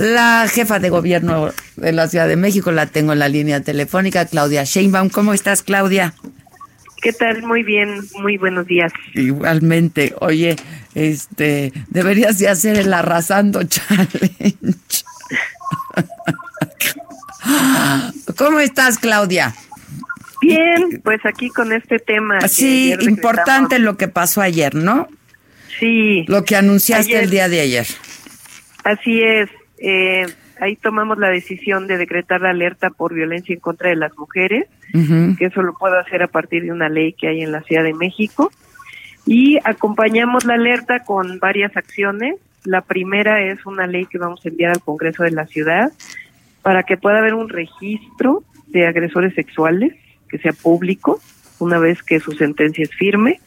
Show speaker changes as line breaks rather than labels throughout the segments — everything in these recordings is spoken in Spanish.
La jefa de gobierno de la Ciudad de México la tengo en la línea telefónica, Claudia Sheinbaum. ¿Cómo estás, Claudia?
¿Qué tal? Muy bien, muy buenos días.
Igualmente. Oye, este, deberías de hacer el arrasando challenge. ¿Cómo estás, Claudia?
Bien, pues aquí con este tema.
Sí, importante lo que pasó ayer, ¿no?
Sí,
Lo que anunciaste
Ayer.
el día de ayer.
así es. Eh, ahí tomamos la decisión de decretar la alerta por violencia en contra de las mujeres, que eso lo puedo hacer a partir de una ley que hay en la Ciudad de México. Y acompañamos la alerta con varias acciones. La primera es una ley que vamos a enviar al Congreso de la Ciudad para que pueda haber un registro de agresores sexuales que sea público una vez que su sentencia es firme.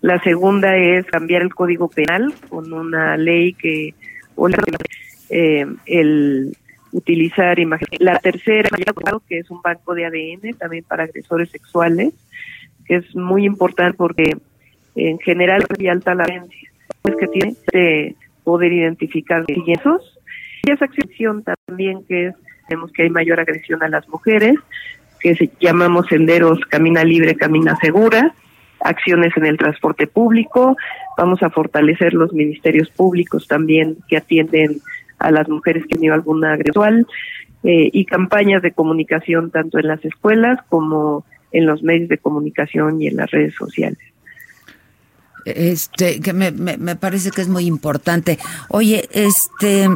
La segunda es cambiar el Código Penal con una ley que o la- eh, el utilizar imágenes. La tercera que es un banco de ADN también para agresores sexuales, que es muy importante porque en general hay alta la es que tiene de poder identificar esos y esa acción también que es vemos que hay mayor agresión a las mujeres que se llamamos senderos camina libre camina segura acciones en el transporte público vamos a fortalecer los ministerios públicos también que atienden a las mujeres que han tenido alguna agresión eh, y campañas de comunicación tanto en las escuelas como en los medios de comunicación y en las redes sociales
Este, que me, me, me parece que es muy importante. Oye, este,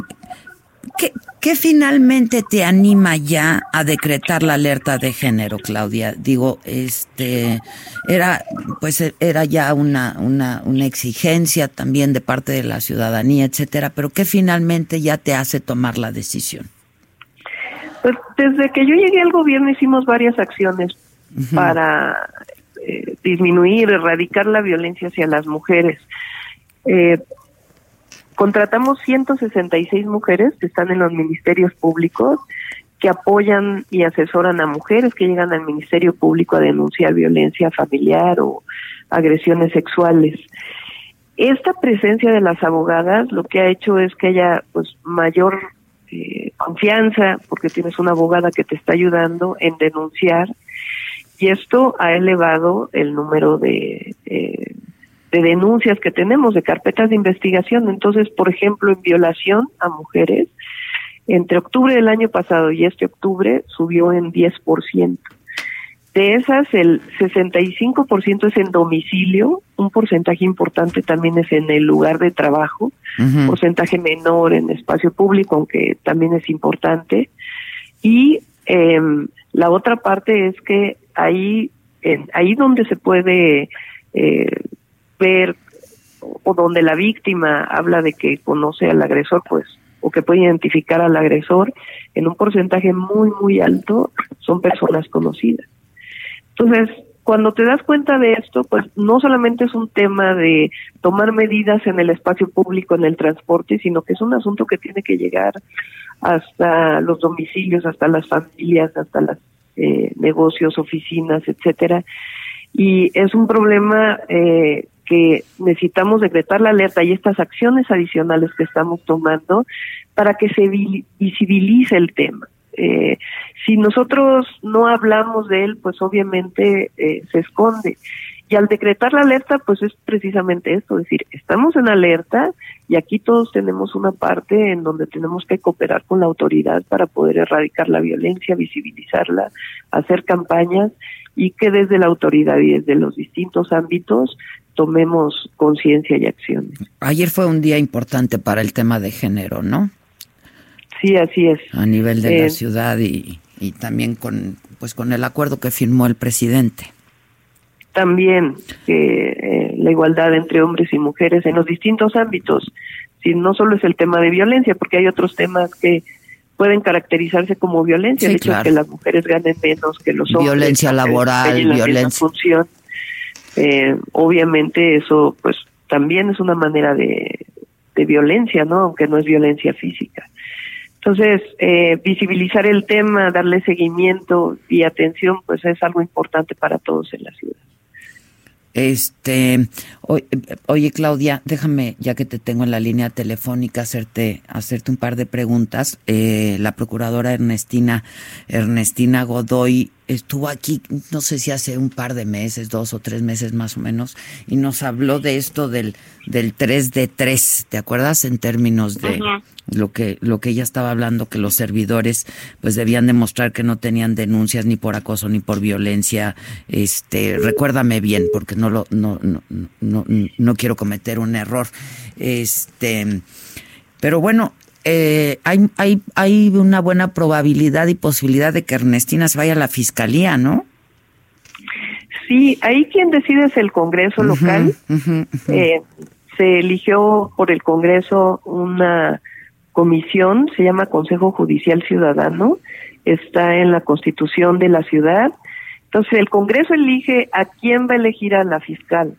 ¿qué, ¿qué finalmente te anima ya a decretar la alerta de género, Claudia? Digo, este, era, pues era ya una, una, una exigencia también de parte de la ciudadanía, etcétera, pero ¿qué finalmente ya te hace tomar la decisión?
Pues desde que yo llegué al gobierno hicimos varias acciones para eh, disminuir, erradicar la violencia hacia las mujeres. Eh, contratamos 166 mujeres que están en los ministerios públicos que apoyan y asesoran a mujeres que llegan al Ministerio Público a denunciar violencia familiar o agresiones sexuales. Esta presencia de las abogadas lo que ha hecho es que haya pues mayor eh, confianza porque tienes una abogada que te está ayudando en denunciar y esto ha elevado el número de, de denuncias que tenemos, de carpetas de investigación. Entonces, por ejemplo, en violación a mujeres, entre octubre del año pasado y este octubre subió en 10%. De esas, el 65% es en domicilio, un porcentaje importante también es en el lugar de trabajo,
Ujú.
porcentaje menor en espacio público, aunque también es importante. Y em, la otra parte es que ahí, en- ahí donde se puede eh, ver o- donde la víctima habla de que conoce al agresor, pues, o que puede identificar al agresor, en un porcentaje muy, muy alto son personas conocidas. Entonces, cuando te das cuenta de esto, pues no solamente es un tema de tomar medidas en el espacio público, en el transporte, sino que es un asunto que tiene que llegar hasta los domicilios, hasta las familias, hasta los negocios, oficinas, etcétera. Y es un problema eh, que necesitamos decretar la alerta y estas acciones adicionales que estamos tomando para que se vi- visibilice el tema. Eh, si nosotros no hablamos de él, pues obviamente eh, se esconde. Y al decretar la alerta, pues es precisamente esto, es decir, estamos en alerta y aquí todos tenemos una parte en donde tenemos que cooperar con la autoridad para poder erradicar la violencia, visibilizarla, hacer campañas y que desde la autoridad y desde los distintos ámbitos tomemos conciencia y acciones.
Ayer fue un día importante para el tema de género, ¿no?
Sí, así es.
A nivel de la
Eh,
ciudad y, y también con, pues con el acuerdo que firmó el presidente.
También que eh, la igualdad entre hombres y mujeres en los distintos ámbitos. Si no solo es el tema de violencia, porque hay otros temas que pueden caracterizarse como violencia, el hecho de que las mujeres ganen menos que los hombres.
Violencia laboral, violencia.
Función. Eh, obviamente eso pues también es una manera de, de violencia, ¿no? Aunque no es violencia física. Entonces, eh, visibilizar el tema, darle seguimiento y atención, pues es algo importante para todos en la ciudad.
Este, oye, Claudia, déjame, ya que te tengo en la línea telefónica, hacerte, hacerte un par de preguntas. Eh, la procuradora Ernestina, Ernestina Godoy estuvo aquí, no sé si hace un par de meses, dos o tres meses más o menos, y nos habló de esto del, del 3 de 3, ¿te acuerdas? En términos de lo que, lo que ella estaba hablando, que los servidores pues debían demostrar que no tenían denuncias ni por acoso ni por violencia. Este, recuérdame bien, porque no lo, no, no, no, no quiero cometer un error. Este, pero bueno, eh, hay, hay, hay una buena probabilidad y posibilidad de que Ernestina se vaya a la fiscalía, ¿no?
Sí, ahí quien decide es el Congreso local. Eh, se eligió por el Congreso una comisión, se llama Consejo Judicial Ciudadano, está en la Constitución de la ciudad. Entonces el Congreso elige a quién va a elegir a la fiscal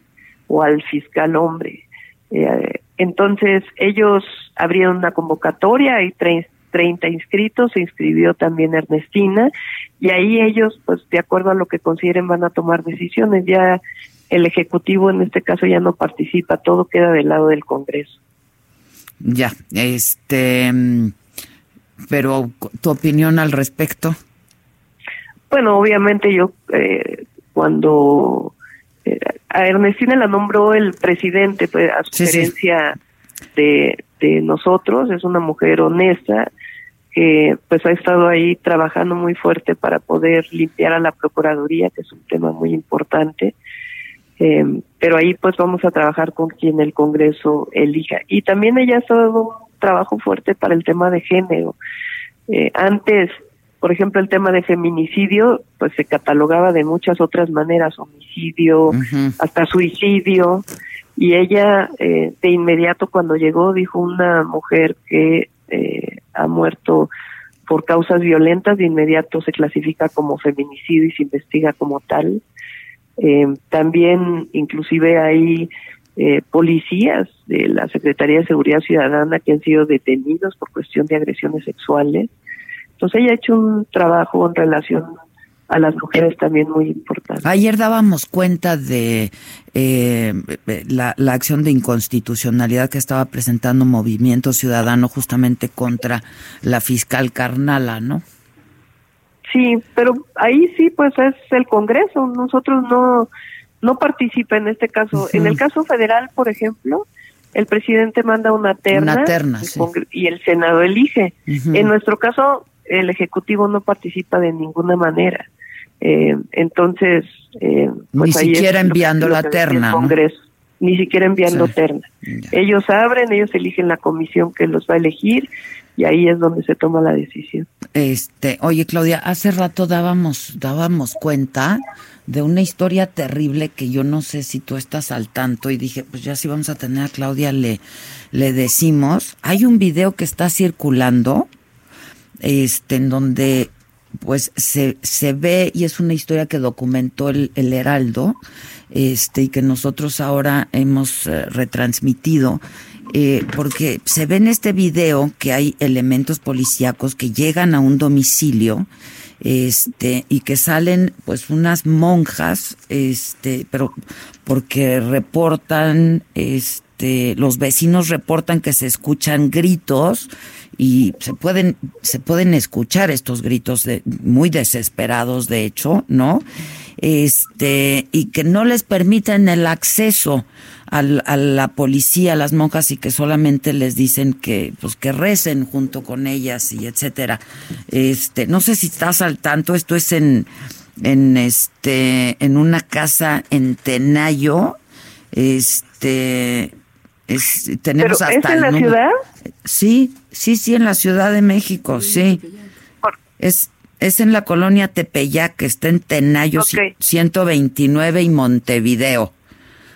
o al fiscal hombre. Eh, entonces ellos abrieron una convocatoria, hay 30 inscritos, se inscribió también Ernestina y ahí ellos, pues de acuerdo a lo que consideren, van a tomar decisiones. Ya el Ejecutivo en este caso ya no participa, todo queda del lado del Congreso.
Ya, este, pero tu opinión al respecto.
Bueno, obviamente yo eh, cuando a Ernestina la nombró el presidente pues, a sugerencia De, de nosotros, es una mujer honesta que pues ha estado ahí trabajando muy fuerte para poder limpiar a la Procuraduría, que es un tema muy importante. Eh, pero ahí pues vamos a trabajar con quien el Congreso elija. Y también ella ha estado un trabajo fuerte para el tema de género. Eh, antes por ejemplo, el tema de feminicidio, pues se catalogaba de muchas otras maneras, homicidio, hasta suicidio, y ella eh, de inmediato cuando llegó dijo una mujer que eh, ha muerto por causas violentas, de inmediato se clasifica como feminicidio y se investiga como tal. Eh, también inclusive hay policías de la Secretaría de Seguridad Ciudadana que han sido detenidos por cuestión de agresiones sexuales. Entonces ella ha hecho un trabajo en relación a las mujeres también muy importante.
Ayer dábamos cuenta de eh, la, la, acción de inconstitucionalidad que estaba presentando Movimiento Ciudadano justamente contra la fiscal Carnala, ¿no?
Sí, pero ahí sí, pues es el Congreso. Nosotros no no participa en este caso. En el caso federal, por ejemplo, el presidente manda una terna,
una terna
y el Senado elige. En nuestro caso, el Ejecutivo no participa de ninguna manera. Eh, entonces, eh,
pues ni siquiera enviando la terna.
Congreso, Ni siquiera enviando terna. Ellos abren, ellos eligen la comisión que los va a elegir y ahí es donde se toma la decisión.
Este, oye Claudia, hace rato dábamos dábamos cuenta de una historia terrible que yo no sé si tú estás al tanto y dije, pues ya si vamos a tener a Claudia le le decimos, hay un video que está circulando este, en donde pues se, se ve y es una historia que documentó el, el Heraldo este y que nosotros ahora hemos eh, retransmitido eh, porque se ve en este video que hay elementos policíacos que llegan a un domicilio este y que salen pues unas monjas este pero porque reportan este los vecinos reportan que se escuchan gritos y se pueden se pueden escuchar estos gritos de, muy desesperados de hecho no este y que no les permiten el acceso a la policía a las monjas y que solamente les dicen que pues que recen junto con ellas y etcétera. Este no sé si estás al tanto esto es en en este en una casa en Tenayo. Este es, tenemos
¿Pero ¿Es en la ciudad?
Sí, sí, sí, en la Ciudad de México, sí. Es, Es en la colonia Tepeyac, que está en Tenayo 129 y Montevideo.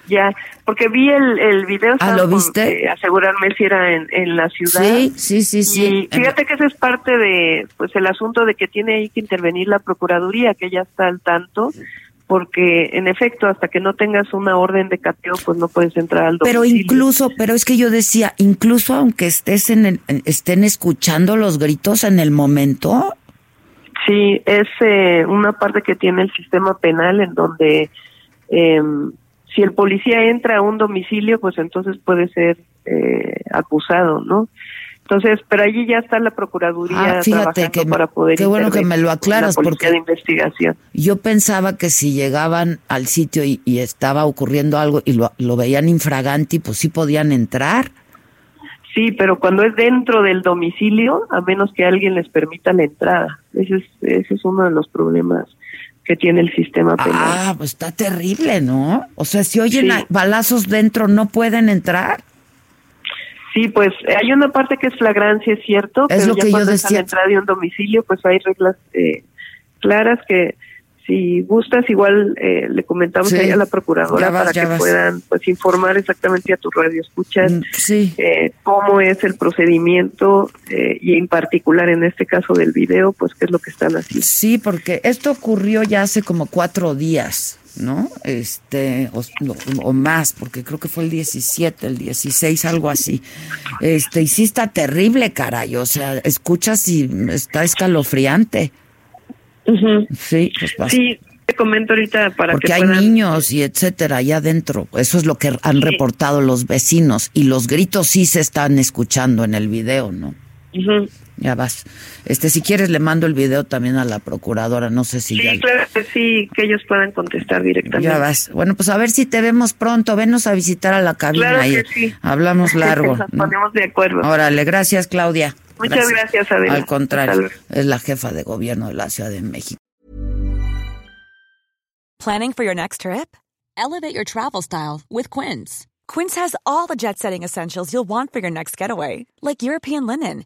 Ya, porque vi el, el video.
Ah, ¿lo viste?
asegurarme si era en, en la ciudad.
Sí, sí, sí, sí.
Y fíjate que ese es parte de, pues, el asunto de que tiene ahí que intervenir la Procuraduría, que ya está al tanto, porque en efecto, hasta que no tengas una orden de cateo, pues no puedes entrar al domicilio.
Pero incluso, pero es que yo decía, incluso aunque estés en el, estén escuchando los gritos en el momento.
Sí, es eh, una parte que tiene el sistema penal en donde eh, si el policía entra a un domicilio, pues entonces puede ser eh, acusado, ¿no? Entonces, pero allí ya está la procuraduría
ah, fíjate que
para poder
qué bueno que me lo aclaras porque
de investigación.
Yo pensaba que si llegaban al sitio y, estaba ocurriendo algo y lo, lo veían infraganti, pues sí podían entrar.
Sí, pero cuando es dentro del domicilio, a menos que alguien les permita la entrada. Ese es, ese es uno de los problemas que tiene el sistema penal.
Ah, pues está terrible, ¿no? O sea, si oyen balazos dentro, ¿no pueden entrar?
Sí, pues hay una parte que es flagrancia, es cierto,
es
pero
lo
ya
que
cuando
yo
decía. Es a la entrada de un domicilio, pues hay reglas eh, claras que si gustas, igual eh, le comentamos ahí a la procuradora para que puedan pues informar exactamente a tu radio escuchas
mm,
eh, cómo es el procedimiento eh, y en particular en este caso del video, pues qué es lo que están haciendo.
Sí, porque esto ocurrió ya hace como cuatro días. ¿No? Este, o, o, más, porque creo que fue el 17, el 16, algo así. Este, y sí está terrible, caray, o sea, escuchas y está escalofriante. Sí, pues
Sí, te comento ahorita para
Porque
que
hay niños y etcétera allá adentro. Eso es lo que han reportado los vecinos. Y los gritos sí se están escuchando en el video, ¿no? Ya vas. Este, si quieres le mando el video también a la procuradora, no sé si
sí,
ya...
claro que sí, que ellos puedan contestar directamente.
Ya vas. Bueno, pues a ver si te vemos pronto, venos a visitar a la cabina.
Claro
ahí.
que sí.
Hablamos largo.
Nos ponemos de acuerdo.
Órale, gracias Claudia.
Muchas gracias, gracias Adela.
Al contrario, es la jefa de gobierno de la Ciudad de México.
Planning for your next trip? Elevate your travel style with Quince. Quince has all the jet-setting essentials you'll want for your next getaway, like European linen,